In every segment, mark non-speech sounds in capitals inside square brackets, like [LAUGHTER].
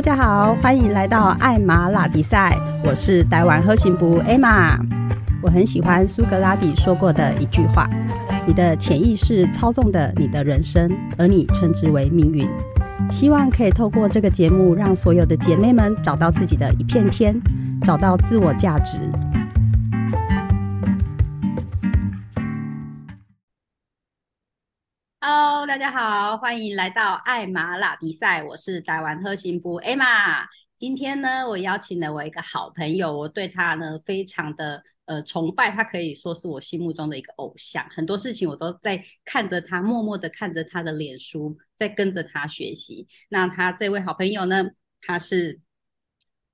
大家好，欢迎来到艾玛拉比赛，我是台湾喝行部艾玛。我很喜欢苏格拉底说过的一句话：“你的潜意识操纵的你的人生，而你称之为命运。”希望可以透过这个节目，让所有的姐妹们找到自己的一片天，找到自我价值。大家好，欢迎来到艾玛拉比赛，我是台湾特行部艾玛。今天呢，我邀请了我一个好朋友，我对他呢非常的呃崇拜，他可以说是我心目中的一个偶像。很多事情我都在看着他，默默的看着他的脸书，在跟着他学习。那他这位好朋友呢，他是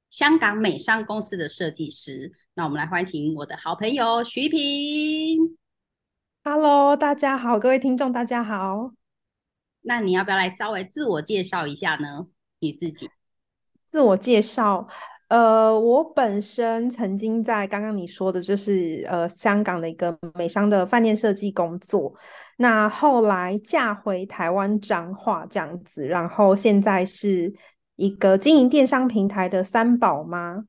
香港美商公司的设计师。那我们来欢迎我的好朋友徐平。Hello，大家好，各位听众，大家好。那你要不要来稍微自我介绍一下呢？你自己自我介绍，呃，我本身曾经在刚刚你说的，就是呃香港的一个美商的饭店设计工作。那后来嫁回台湾彰化这样子，然后现在是一个经营电商平台的三宝妈。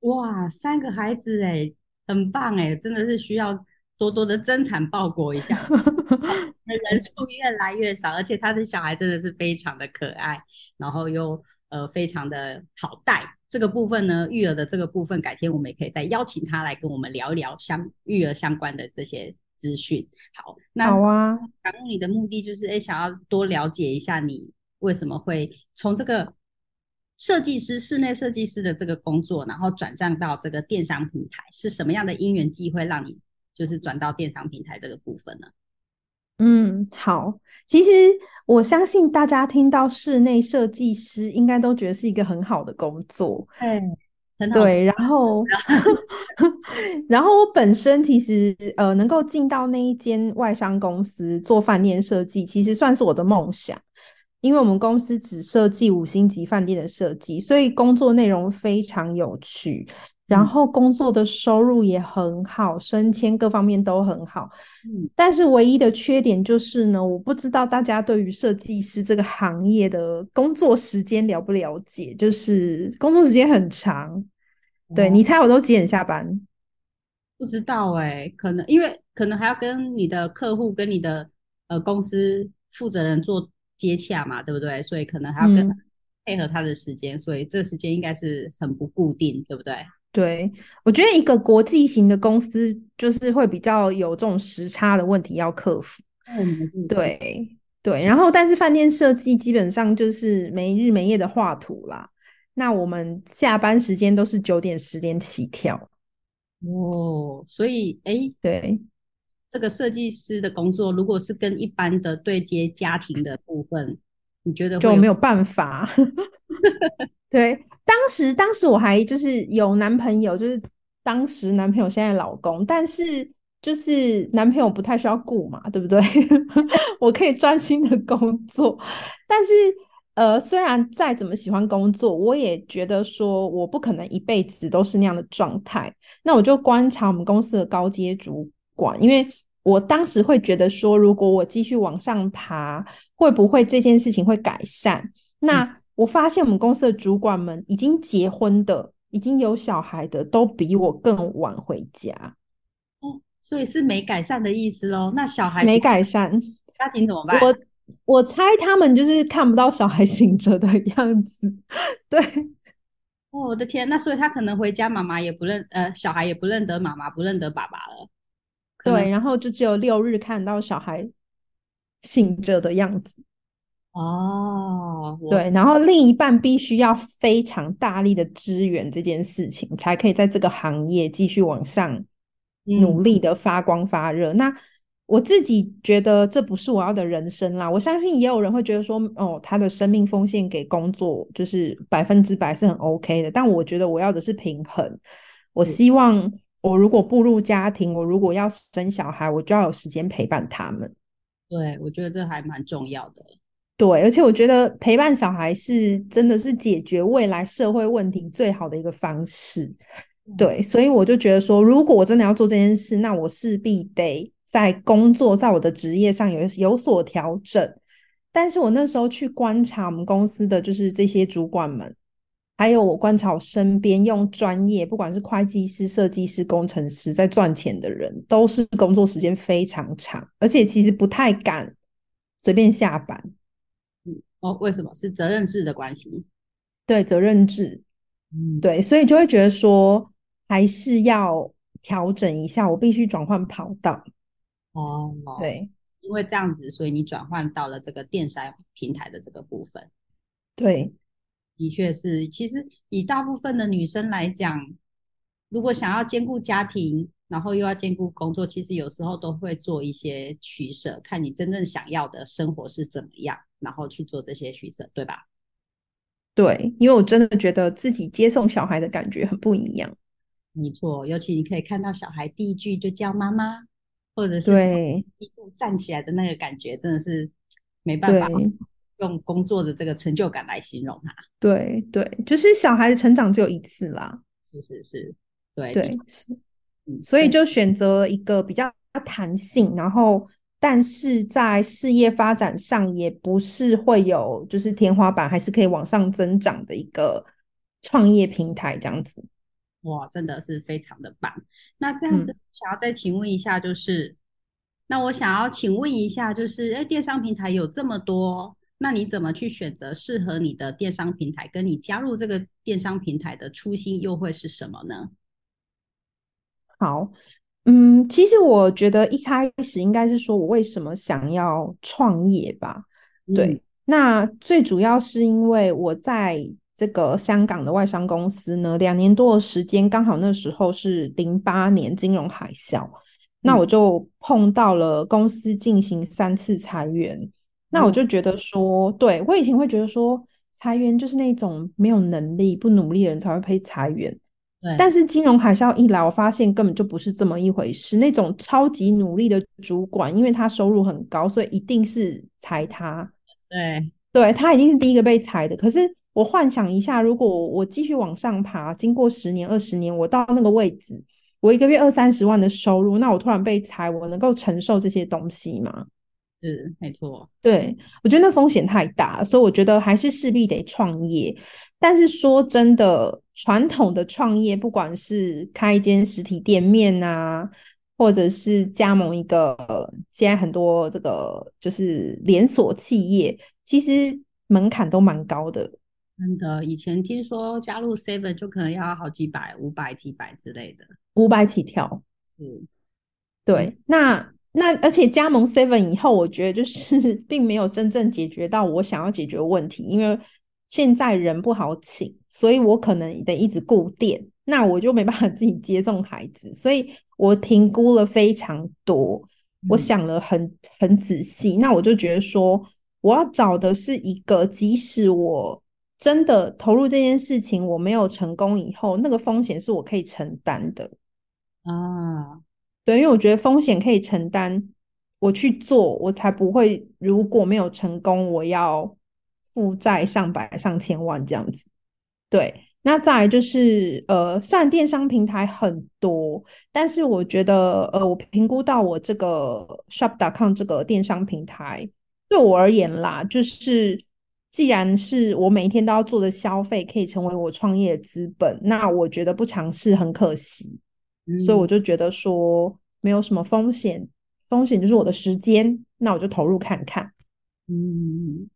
哇，三个孩子哎，很棒哎，真的是需要。多多的增产报国一下，[LAUGHS] 人数越来越少，而且他的小孩真的是非常的可爱，然后又呃非常的好带。这个部分呢，育儿的这个部分，改天我们也可以再邀请他来跟我们聊一聊相育儿相关的这些资讯。好，那好啊。然后你的目的就是哎，想要多了解一下你为什么会从这个设计师、室内设计师的这个工作，然后转战到这个电商平台，是什么样的因缘机会让你？就是转到电商平台这个部分了。嗯，好。其实我相信大家听到室内设计师，应该都觉得是一个很好的工作。嗯，很好。对，然后，[LAUGHS] 然后我本身其实呃，能够进到那一间外商公司做饭店设计，其实算是我的梦想。因为我们公司只设计五星级饭店的设计，所以工作内容非常有趣。然后工作的收入也很好，升迁各方面都很好。嗯，但是唯一的缺点就是呢，我不知道大家对于设计师这个行业的工作时间了不了解，就是工作时间很长。对你猜我都几点下班？不知道哎，可能因为可能还要跟你的客户跟你的呃公司负责人做接洽嘛，对不对？所以可能还要跟配合他的时间，所以这时间应该是很不固定，对不对？对，我觉得一个国际型的公司就是会比较有这种时差的问题要克服。嗯，对对。然后，但是饭店设计基本上就是没日没夜的画图啦。那我们下班时间都是九点十点起跳。哦，所以哎，对，这个设计师的工作，如果是跟一般的对接家庭的部分，你觉得就没有办法？[LAUGHS] 对。当时，当时我还就是有男朋友，就是当时男朋友现在老公，但是就是男朋友不太需要顾嘛，对不对？[LAUGHS] 我可以专心的工作，但是呃，虽然再怎么喜欢工作，我也觉得说我不可能一辈子都是那样的状态。那我就观察我们公司的高阶主管，因为我当时会觉得说，如果我继续往上爬，会不会这件事情会改善？那我发现我们公司的主管们已经结婚的、已经有小孩的，都比我更晚回家。哦，所以是没改善的意思喽？那小孩没改善，[LAUGHS] 家庭怎么办？我我猜他们就是看不到小孩醒着的样子。[LAUGHS] 对，哦，我的天，那所以他可能回家，妈妈也不认，呃，小孩也不认得妈妈，不认得爸爸了。对，然后就只有六日看到小孩醒着的样子。哦，对，然后另一半必须要非常大力的支援这件事情，才可以在这个行业继续往上努力的发光发热。那我自己觉得这不是我要的人生啦。我相信也有人会觉得说，哦，他的生命奉献给工作就是百分之百是很 OK 的。但我觉得我要的是平衡。我希望我如果步入家庭，我如果要生小孩，我就要有时间陪伴他们。对，我觉得这还蛮重要的。对，而且我觉得陪伴小孩是真的是解决未来社会问题最好的一个方式。对，所以我就觉得说，如果我真的要做这件事，那我势必得在工作，在我的职业上有有所调整。但是我那时候去观察我们公司的就是这些主管们，还有我观察我身边用专业，不管是会计师、设计师、工程师在赚钱的人，都是工作时间非常长，而且其实不太敢随便下班。嗯，哦，为什么？是责任制的关系？对，责任制。嗯，对，所以就会觉得说，还是要调整一下，我必须转换跑道。哦，对，因为这样子，所以你转换到了这个电商平台的这个部分。对。的确是，其实以大部分的女生来讲，如果想要兼顾家庭，然后又要兼顾工作，其实有时候都会做一些取舍，看你真正想要的生活是怎么样，然后去做这些取舍，对吧？对，因为我真的觉得自己接送小孩的感觉很不一样。没错，尤其你可以看到小孩第一句就叫妈妈，或者是对一步站起来的那个感觉，真的是没办法。用工作的这个成就感来形容它，对对，就是小孩的成长只有一次啦，是是是，对对，所以就选择了一个比较弹性，然后但是在事业发展上也不是会有就是天花板，还是可以往上增长的一个创业平台这样子。哇，真的是非常的棒。那这样子想要再请问一下，就是那我想要请问一下，就是哎，电商平台有这么多。那你怎么去选择适合你的电商平台？跟你加入这个电商平台的初心又会是什么呢？好，嗯，其实我觉得一开始应该是说我为什么想要创业吧。对，那最主要是因为我在这个香港的外商公司呢，两年多的时间，刚好那时候是零八年金融海啸，那我就碰到了公司进行三次裁员。那我就觉得说，对我以前会觉得说，裁员就是那种没有能力、不努力的人才会被裁员。对，但是金融海啸一来，我发现根本就不是这么一回事。那种超级努力的主管，因为他收入很高，所以一定是裁他。[LAUGHS] 对，对他一定是第一个被裁的。可是我幻想一下，如果我继续往上爬，经过十年、二十年，我到那个位置，我一个月二三十万的收入，那我突然被裁，我能够承受这些东西吗？是没错，对我觉得那风险太大，所以我觉得还是势必得创业。但是说真的，传统的创业，不管是开一间实体店面啊，或者是加盟一个，现在很多这个就是连锁企业，其实门槛都蛮高的。真的，以前听说加入 Seven 就可能要好几百、五百、几百之类的，五百起跳。是，对，那。那而且加盟 Seven 以后，我觉得就是 [LAUGHS] 并没有真正解决到我想要解决问题，因为现在人不好请，所以我可能得一直顾店，那我就没办法自己接送孩子，所以我评估了非常多，我想了很很仔细，那我就觉得说，我要找的是一个，即使我真的投入这件事情，我没有成功以后，那个风险是我可以承担的啊。对，因为我觉得风险可以承担，我去做，我才不会如果没有成功，我要负债上百上千万这样子。对，那再来就是，呃，虽然电商平台很多，但是我觉得，呃，我评估到我这个 shop.com 这个电商平台，对我而言啦，就是既然是我每一天都要做的消费，可以成为我创业资本，那我觉得不尝试很可惜。所以我就觉得说没有什么风险，风险就是我的时间，那我就投入看看。嗯，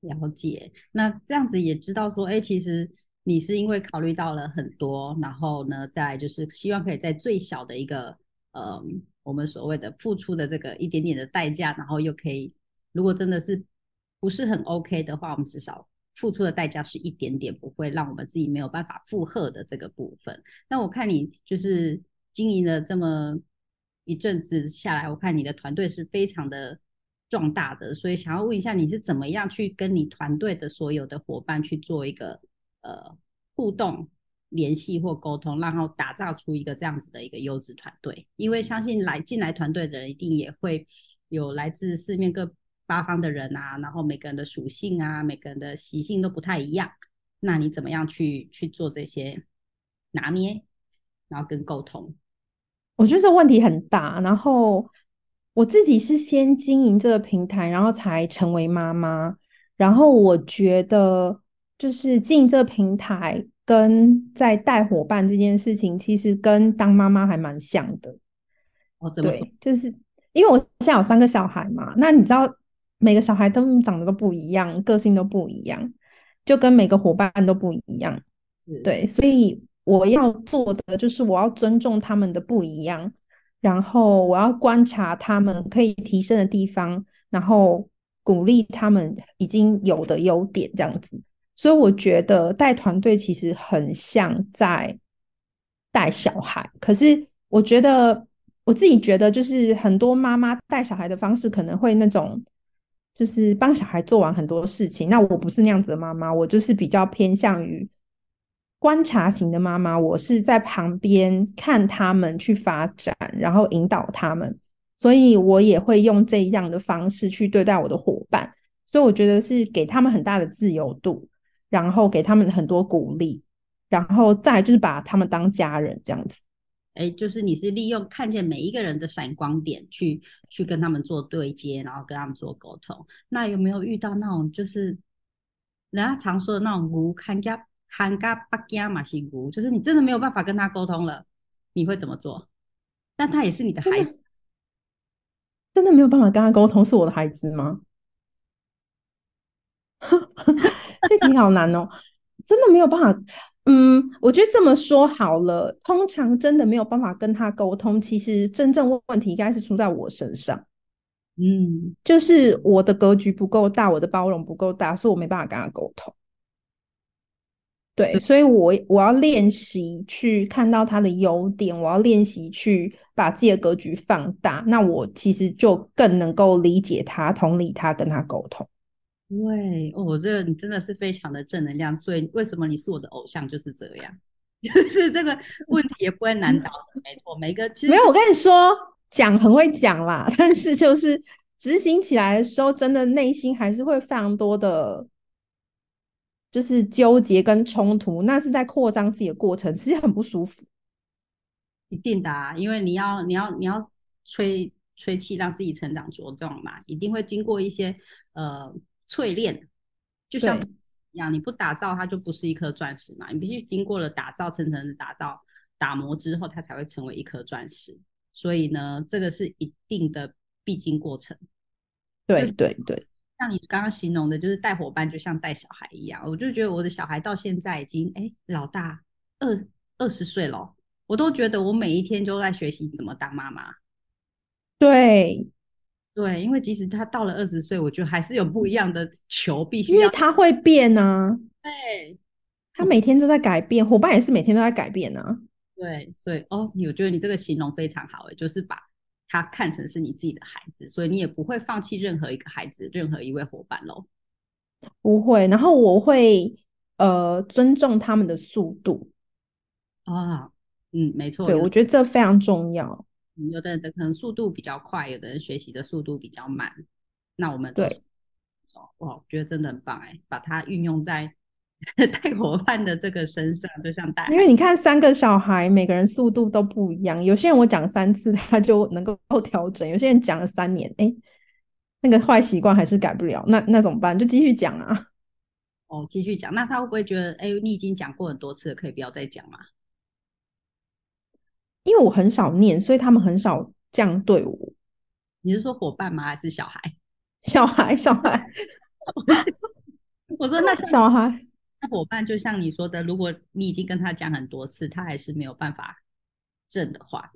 了解。那这样子也知道说，哎，其实你是因为考虑到了很多，然后呢，在就是希望可以在最小的一个呃，我们所谓的付出的这个一点点的代价，然后又可以，如果真的是不是很 OK 的话，我们至少付出的代价是一点点，不会让我们自己没有办法负荷的这个部分。那我看你就是。经营了这么一阵子下来，我看你的团队是非常的壮大的，所以想要问一下，你是怎么样去跟你团队的所有的伙伴去做一个呃互动、联系或沟通，然后打造出一个这样子的一个优质团队？因为相信来进来团队的人一定也会有来自四面各八方的人啊，然后每个人的属性啊，每个人的习性都不太一样，那你怎么样去去做这些拿捏，然后跟沟通？我觉得这问题很大，然后我自己是先经营这个平台，然后才成为妈妈。然后我觉得，就是进这平台跟在带伙伴这件事情，其实跟当妈妈还蛮像的。哦，怎么说？就是因为我现在有三个小孩嘛，那你知道每个小孩都长得都不一样，个性都不一样，就跟每个伙伴都不一样。是对，所以我要做的就是我要尊重他们的不一样，然后我要观察他们可以提升的地方，然后鼓励他们已经有的优点，这样子。所以我觉得带团队其实很像在带小孩，可是我觉得我自己觉得，就是很多妈妈带小孩的方式可能会那种，就是帮小孩做完很多事情。那我不是那样子的妈妈，我就是比较偏向于观察型的妈妈。我是在旁边看他们去发展，然后引导他们，所以我也会用这样的方式去对待我的伙伴。所以我觉得是给他们很大的自由度。然后给他们很多鼓励，然后再就是把他们当家人这样子。哎，就是你是利用看见每一个人的闪光点去去跟他们做对接，然后跟他们做沟通。那有没有遇到那种就是人家常说的那种无看家看家不家嘛是无，就是你真的没有办法跟他沟通了，你会怎么做？但他也是你的孩子，真的没有办法跟他沟通，是我的孩子吗？[LAUGHS] 这题好难哦，真的没有办法。嗯，我觉得这么说好了，通常真的没有办法跟他沟通。其实真正问题应该是出在我身上。嗯，就是我的格局不够大，我的包容不够大，所以我没办法跟他沟通。对，所以我我要练习去看到他的优点，我要练习去把自己的格局放大，那我其实就更能够理解他、同理他、跟他沟通。对，我觉得你真的是非常的正能量，所以为什么你是我的偶像就是这样，[LAUGHS] 就是这个问题也不会难倒，没错，每个其实没有，我跟你说讲很会讲啦，[LAUGHS] 但是就是执行起来的时候，真的内心还是会非常多的，就是纠结跟冲突，那是在扩张自己的过程，其实很不舒服。一定的啊，因为你要你要你要吹吹气让自己成长茁壮嘛，一定会经过一些呃。淬炼就像一样，你不打造它就不是一颗钻石嘛。你必须经过了打造、层层的打造、打磨之后，它才会成为一颗钻石。所以呢，这个是一定的必经过程。对对对，像你刚刚形容的，就是带伙伴就像带小孩一样。我就觉得我的小孩到现在已经哎老大二二十岁了，我都觉得我每一天都在学习怎么当妈妈。对。对，因为即使他到了二十岁，我觉得还是有不一样的球，必须因为他会变啊。对，他每天都在改变，伙伴也是每天都在改变啊。对，所以哦，我觉得你这个形容非常好，诶，就是把他看成是你自己的孩子，所以你也不会放弃任何一个孩子，任何一位伙伴喽。不会，然后我会呃尊重他们的速度啊，嗯，没错，对我觉得这非常重要。有的人的可能速度比较快，有的人学习的速度比较慢。那我们对，哇，我觉得真的很棒哎，把它运用在 [LAUGHS] 带伙伴的这个身上，就像带。因为你看三个小孩，每个人速度都不一样。有些人我讲三次 [LAUGHS] 他就能够 [LAUGHS] 调整，有些人讲了三年，哎，那个坏习惯还是改不了，那那怎么办？就继续讲啊。哦，继续讲。那他会不会觉得，哎，你已经讲过很多次了，可以不要再讲吗？因为我很少念，所以他们很少这样对我。你是说伙伴吗？还是小孩？小孩，小孩。我说那小孩，那伙伴就像你说的，如果你已经跟他讲很多次，他还是没有办法正的话，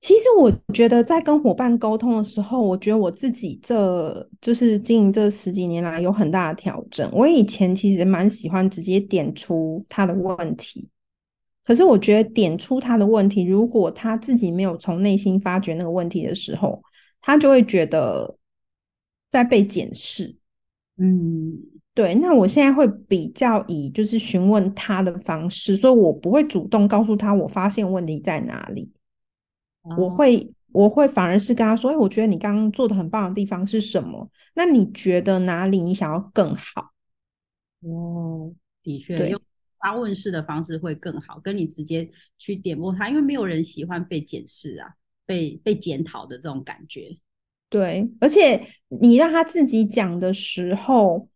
其实我觉得在跟伙伴沟通的时候，我觉得我自己这就是经营这十几年来有很大的调整。我以前其实蛮喜欢直接点出他的问题。可是我觉得点出他的问题，如果他自己没有从内心发掘那个问题的时候，他就会觉得在被检视。嗯，对。那我现在会比较以就是询问他的方式，所以我不会主动告诉他我发现问题在哪里。我会我会反而是跟他说：“哎，我觉得你刚刚做的很棒的地方是什么？那你觉得哪里你想要更好？”哦，的确用。发问式的方式会更好，跟你直接去点拨他，因为没有人喜欢被检视啊，被被检讨的这种感觉。对，而且你让他自己讲的时候，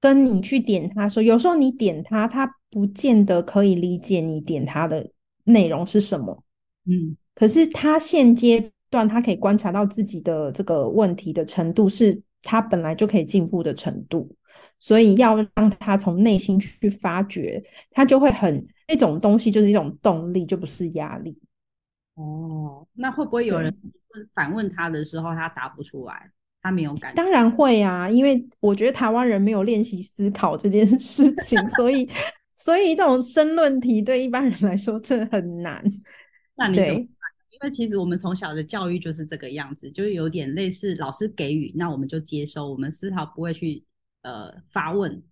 跟你去点他说，有时候你点他，他不见得可以理解你点他的内容是什么。嗯，可是他现阶段他可以观察到自己的这个问题的程度，是他本来就可以进步的程度。所以要让他从内心去发掘，他就会很那种东西就是一种动力，就不是压力。哦，那会不会有人反问他的时候，他答不出来，他没有感？当然会啊，因为我觉得台湾人没有练习思考这件事 [LAUGHS] 情，所以所以这种申论题对一般人来说真的很难。那你？因为其实我们从小的教育就是这个样子，就是有点类似老师给予，那我们就接收，我们丝毫不会去。呃，发问，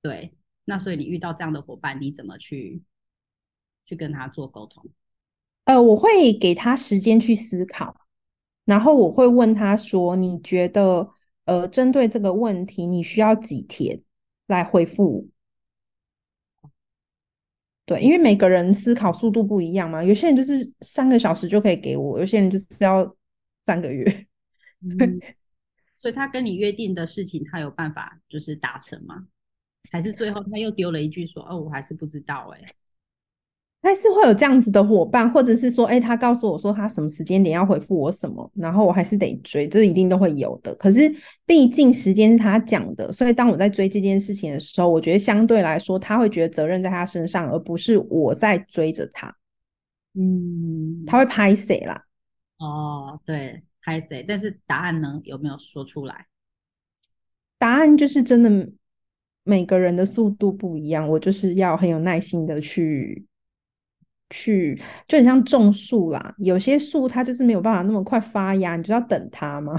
对，那所以你遇到这样的伙伴，你怎么去去跟他做沟通？呃，我会给他时间去思考，然后我会问他说：“你觉得，呃，针对这个问题，你需要几天来回复？”对，因为每个人思考速度不一样嘛，有些人就是三个小时就可以给我，有些人就是要三个月。[LAUGHS] 所以他跟你约定的事情，他有办法就是达成吗？还是最后他又丢了一句说：“哦，我还是不知道。”哎，还是会有这样子的伙伴，或者是说，哎，他告诉我说他什么时间点要回复我什么，然后我还是得追，这一定都会有的。可是毕竟时间是他讲的，所以当我在追这件事情的时候，我觉得相对来说，他会觉得责任在他身上，而不是我在追着他。嗯，他会拍谁啦？哦，对。拍谁？但是答案呢？有没有说出来？答案就是真的，每个人的速度不一样。我就是要很有耐心的去去，就很像种树啦。有些树它就是没有办法那么快发芽，你就要等它嘛。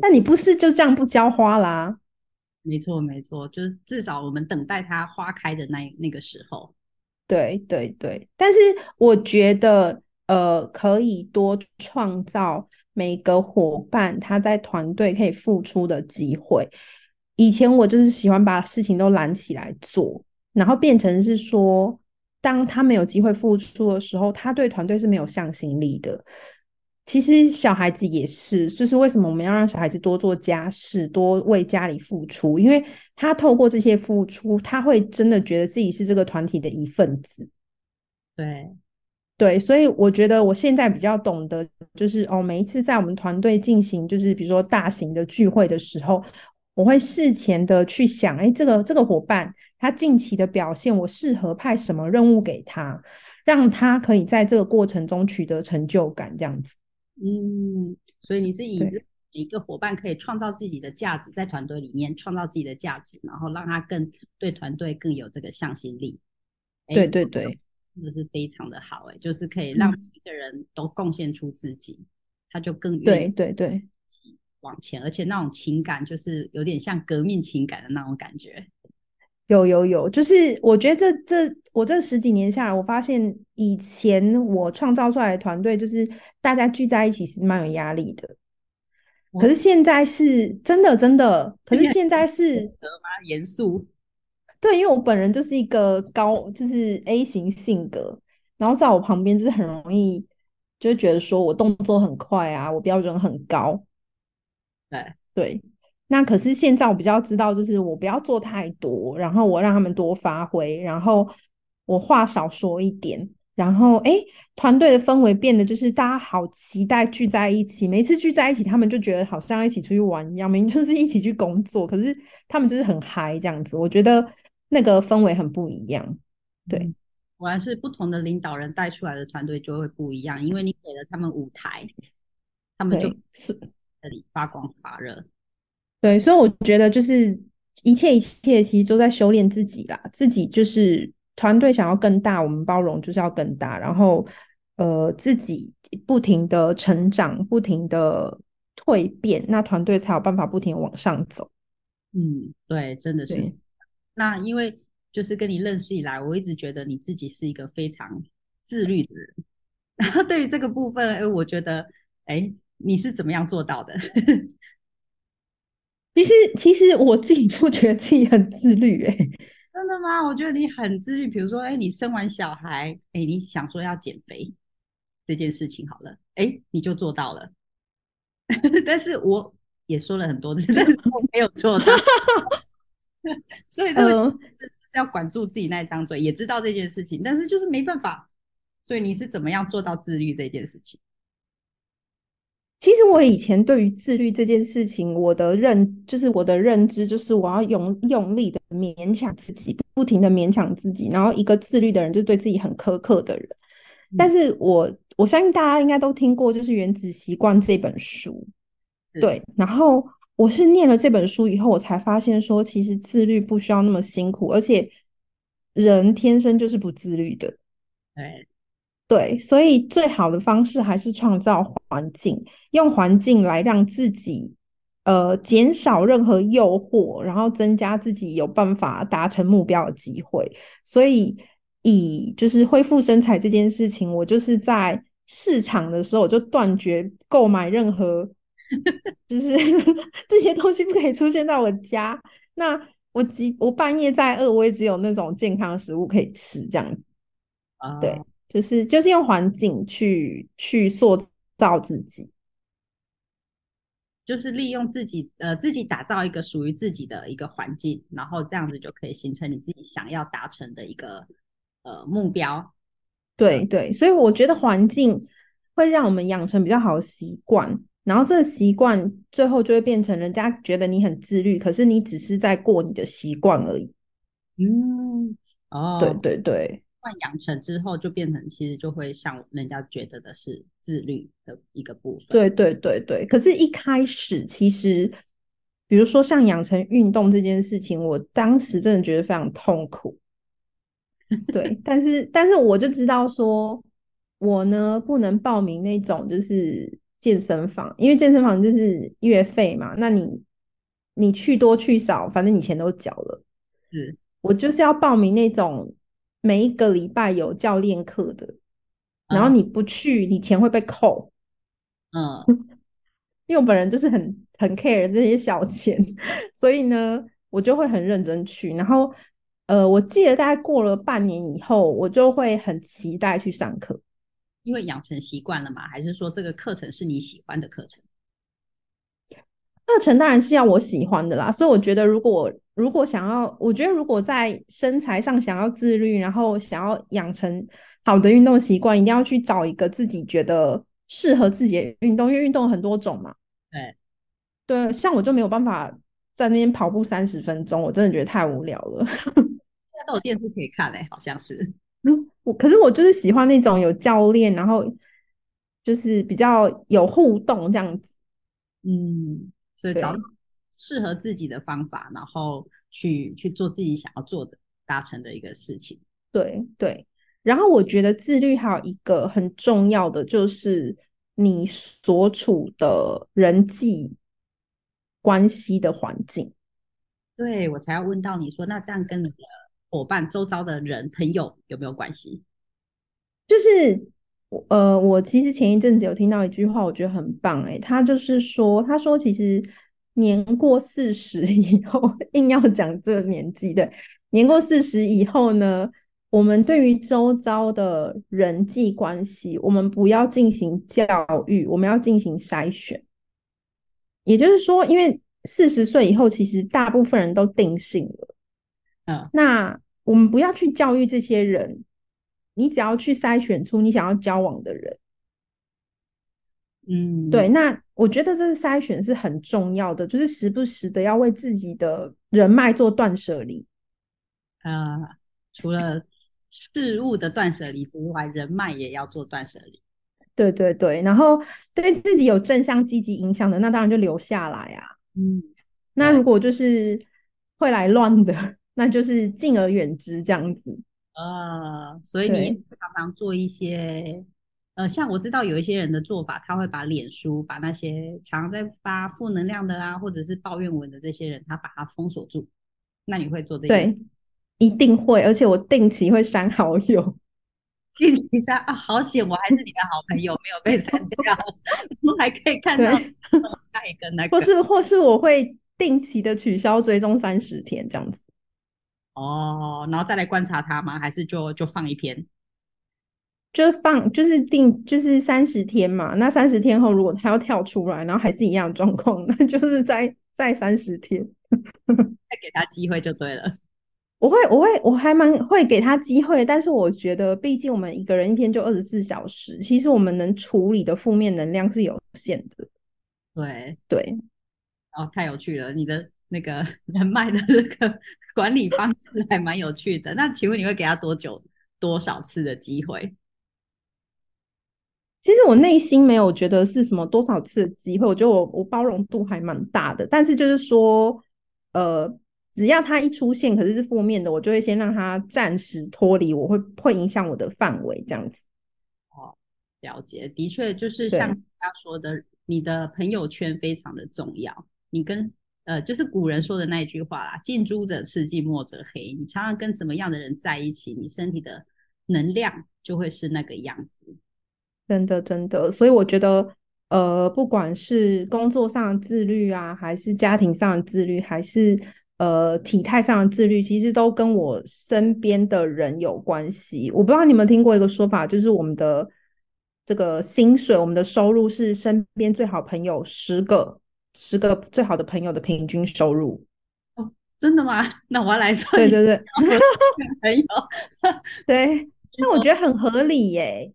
但你不是就这样不浇花啦？没错，没错，就是至少我们等待它花开的那那个时候。对对对，但是我觉得。呃，可以多创造每个伙伴他在团队可以付出的机会。以前我就是喜欢把事情都揽起来做，然后变成是说，当他没有机会付出的时候，他对团队是没有向心力的。其实小孩子也是，就是为什么我们要让小孩子多做家事，多为家里付出？因为他透过这些付出，他会真的觉得自己是这个团体的一份子。对。对，所以我觉得我现在比较懂得，就是哦，每一次在我们团队进行，就是比如说大型的聚会的时候，我会事前的去想，哎，这个这个伙伴他近期的表现，我适合派什么任务给他，让他可以在这个过程中取得成就感，这样子。嗯，所以你是以一个伙伴可以创造自己的价值，在团队里面创造自己的价值，然后让他更对团队更有这个向心力。对对对。真的是非常的好哎，就是可以让每一个人都贡献出自己，他就更对对对往前，而且那种情感就是有点像革命情感的那种感觉。有有有，就是我觉得这这我这十几年下来，我发现以前我创造出来的团队，就是大家聚在一起是蛮有压力的，可是现在是真的真的，可是现在是严肃。[LAUGHS] 对，因为我本人就是一个高，就是 A 型性格，然后在我旁边就是很容易，就会觉得说我动作很快啊，我标准很高。对对，那可是现在我比较知道，就是我不要做太多，然后我让他们多发挥，然后我话少说一点，然后哎，团队的氛围变得就是大家好期待聚在一起，每次聚在一起，他们就觉得好像一起出去玩一样，明明就是一起去工作，可是他们就是很嗨这样子，我觉得。那个氛围很不一样，对，果然是不同的领导人带出来的团队就会不一样，因为你给了他们舞台，他们就是这里发光发热。对，所以我觉得就是一切一切其实都在修炼自己啦，自己就是团队想要更大，我们包容就是要更大，然后呃自己不停的成长，不停的蜕变，那团队才有办法不停往上走。嗯，对，真的是。那因为就是跟你认识以来，我一直觉得你自己是一个非常自律的人。[LAUGHS] 然后对于这个部分，哎，我觉得，哎，你是怎么样做到的？其实，其实我自己不觉得自己很自律，哎，真的吗？我觉得你很自律。比如说，哎，你生完小孩，哎，你想说要减肥这件事情好了，哎，你就做到了。[LAUGHS] 但是我也说了很多次，但是我没有做到。[LAUGHS] 所以这个是是要管住自己那一张嘴，也知道这件事情，但是就是没办法。所以你是怎么样做到自律这件事情？其实我以前对于自律这件事情，我的认就是我的认知就是我要用用力的勉强自己，不停的勉强自己，然后一个自律的人就是对自己很苛刻的人。但是我我相信大家应该都听过，就是《原子习惯》这本书，对。然后我是念了这本书以后，我才发现说，其实自律不需要那么辛苦，而且人天生就是不自律的。对。对，所以最好的方式还是创造环境，用环境来让自己呃减少任何诱惑，然后增加自己有办法达成目标的机会。所以以就是恢复身材这件事情，我就是在市场的时候我就断绝购买任何，[LAUGHS] 就是 [LAUGHS] 这些东西不可以出现在我家。那我即我半夜再饿，我也只有那种健康食物可以吃，这样子。对。就是就是用环境去去塑造自己，就是利用自己呃自己打造一个属于自己的一个环境，然后这样子就可以形成你自己想要达成的一个呃目标。对对，所以我觉得环境会让我们养成比较好的习惯，然后这个习惯最后就会变成人家觉得你很自律，可是你只是在过你的习惯而已。嗯，哦，对对对。养成之后，就变成其实就会像人家觉得的是自律的一个部分。对对对对。可是，一开始其实，比如说像养成运动这件事情，我当时真的觉得非常痛苦。对，[LAUGHS] 但是但是我就知道说，我呢不能报名那种就是健身房，因为健身房就是月费嘛。那你你去多去少，反正你钱都缴了。是我就是要报名那种。每一个礼拜有教练课的，然后你不去，你钱会被扣。嗯，[LAUGHS] 因为我本人就是很很 care 这些小钱，[LAUGHS] 所以呢，我就会很认真去。然后，呃，我记得大概过了半年以后，我就会很期待去上课，因为养成习惯了嘛。还是说这个课程是你喜欢的课程？课程当然是要我喜欢的啦。所以我觉得，如果如果想要，我觉得如果在身材上想要自律，然后想要养成好的运动习惯，一定要去找一个自己觉得适合自己的运动，因为运动很多种嘛。对，对，像我就没有办法在那边跑步三十分钟，我真的觉得太无聊了。[LAUGHS] 现在都有电视可以看嘞，好像是。[LAUGHS] 嗯，我可是我就是喜欢那种有教练，然后就是比较有互动这样子。嗯，所以找。适合自己的方法，然后去去做自己想要做的、达成的一个事情。对对，然后我觉得自律还有一个很重要的，就是你所处的人际关系的环境。对我才要问到你说，那这样跟你的伙伴、周遭的人、朋友有没有关系？就是呃，我其实前一阵子有听到一句话，我觉得很棒哎，他就是说，他说其实。年过四十以后，[LAUGHS] 硬要讲这个年纪的，年过四十以后呢，我们对于周遭的人际关系，我们不要进行教育，我们要进行筛选。也就是说，因为四十岁以后，其实大部分人都定性了，嗯，那我们不要去教育这些人，你只要去筛选出你想要交往的人。嗯，对，那我觉得这个筛选是很重要的，就是时不时的要为自己的人脉做断舍离。呃，除了事物的断舍离之外，人脉也要做断舍离。对对对，然后对自己有正向积极影响的，那当然就留下来啊。嗯，那如果就是会来乱的，[LAUGHS] 那就是敬而远之这样子。啊，所以你常常做一些。呃，像我知道有一些人的做法，他会把脸书把那些常常在发负能量的啊，或者是抱怨文的这些人，他把他封锁住。那你会做这些对，一定会，而且我定期会删好友。[LAUGHS] 定期删啊，好险，我还是你的好朋友，没有被删掉，[LAUGHS] 我还可以看到那一个那个。或是或是我会定期的取消追踪三十天这样子。哦，然后再来观察他吗？还是就就放一篇？就放，就是定，就是三十天嘛。那三十天后，如果他要跳出来，然后还是一样的状况，[LAUGHS] 那就是再再三十天，[LAUGHS] 再给他机会就对了。我会，我会，我还蛮会给他机会，但是我觉得，毕竟我们一个人一天就二十四小时，其实我们能处理的负面能量是有限的。对对，哦，太有趣了，你的那个 [LAUGHS] 人脉的这个 [LAUGHS] 管理方式还蛮有趣的。那请问你会给他多久、多少次的机会？其实我内心没有觉得是什么多少次的机会，我觉得我我包容度还蛮大的。但是就是说，呃。只要他一出现，可是是负面的，我就会先让他暂时脱离，我会会影响我的范围这样子。哦，了解，的确就是像他说的，你的朋友圈非常的重要。你跟呃，就是古人说的那一句话啦，“近朱者赤，近墨者黑”。你常常跟什么样的人在一起，你身体的能量就会是那个样子。真的，真的。所以我觉得，呃，不管是工作上的自律啊，还是家庭上的自律，还是呃，体态上的自律其实都跟我身边的人有关系。我不知道你们听过一个说法，就是我们的这个薪水、我们的收入是身边最好朋友十个、十个最好的朋友的平均收入。哦，真的吗？[LAUGHS] 那我要来说，对对对，朋友，[LAUGHS] 对，那我觉得很合理耶，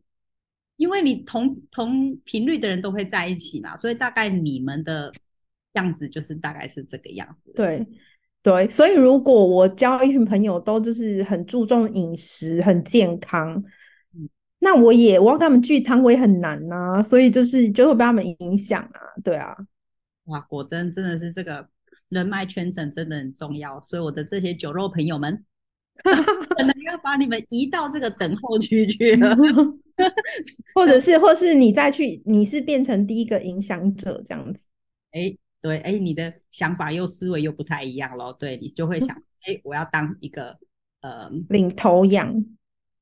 因为你同同频率的人都会在一起嘛，所以大概你们的样子就是大概是这个样子。对。对，所以如果我交一群朋友都就是很注重饮食、很健康，那我也我要跟他们聚餐，我也很难呐。所以就是就会被他们影响啊，对啊。哇，果真真的是这个人脉圈层真的很重要。所以我的这些酒肉朋友们，[LAUGHS] 可能要把你们移到这个等候区去了，[LAUGHS] 或者 [LAUGHS] 是或是你再去，你是变成第一个影响者这样子，哎。对，哎，你的想法又思维又不太一样咯。对你就会想，哎，我要当一个呃领头羊，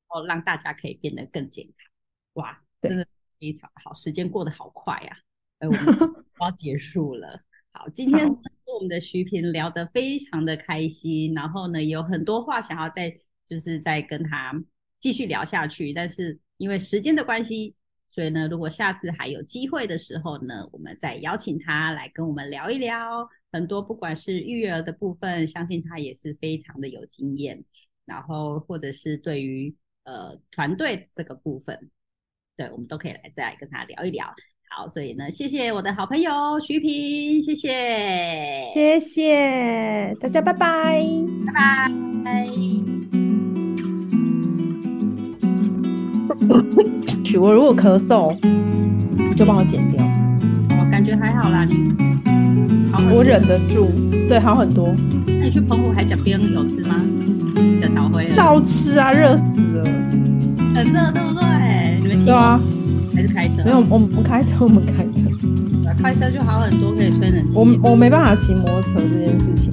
哦，让大家可以变得更健康。哇，真的非常好，时间过得好快呀！哎，我们要结束了。好，今天跟我们的徐平聊得非常的开心，然后呢，有很多话想要再就是再跟他继续聊下去，但是因为时间的关系。所以呢，如果下次还有机会的时候呢，我们再邀请他来跟我们聊一聊很多，不管是育儿的部分，相信他也是非常的有经验。然后或者是对于呃团队这个部分，对我们都可以来再来跟他聊一聊。好，所以呢，谢谢我的好朋友徐平，谢谢，谢谢大家，拜拜，拜拜。我如果咳嗽，你就帮我剪掉。我感觉还好啦，你好，我忍得住。对，好很多。那你去澎湖海角边有吃吗？整岛灰少吃啊，热死了。很热，对不对？你们对啊，还是开车？没有，我们不开车，我们开车。开车就好很多，可以吹冷气。我我没办法骑摩托车这件事情，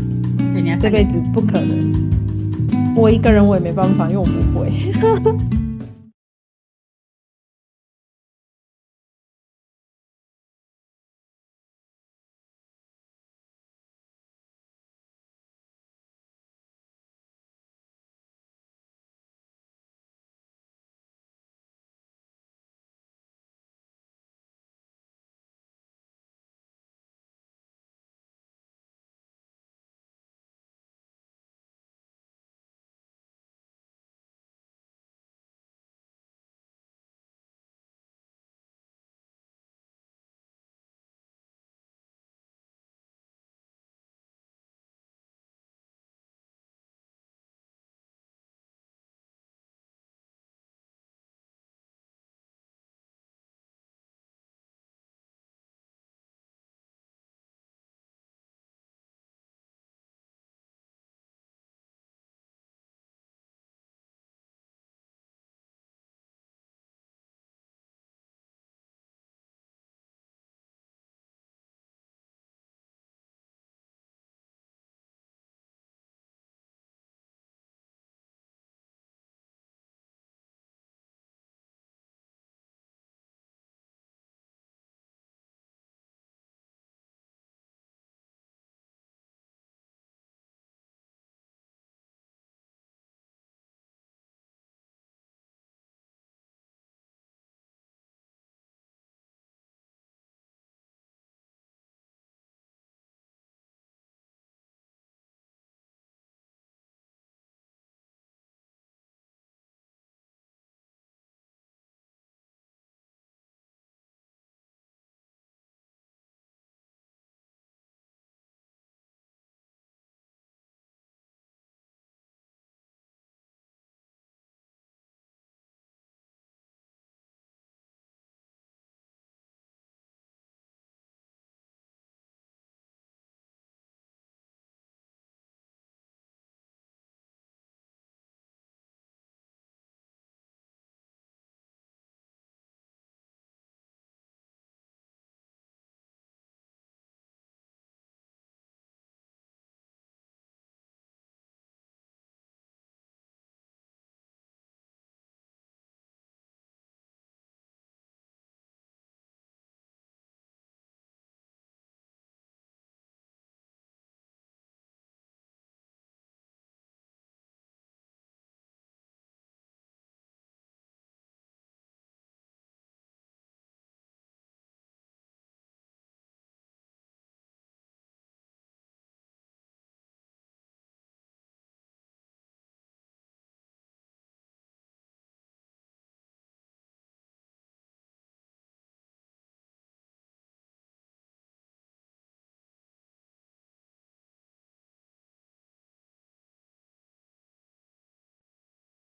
这辈子不可能。我一个人我也没办法，因为我不会。[LAUGHS]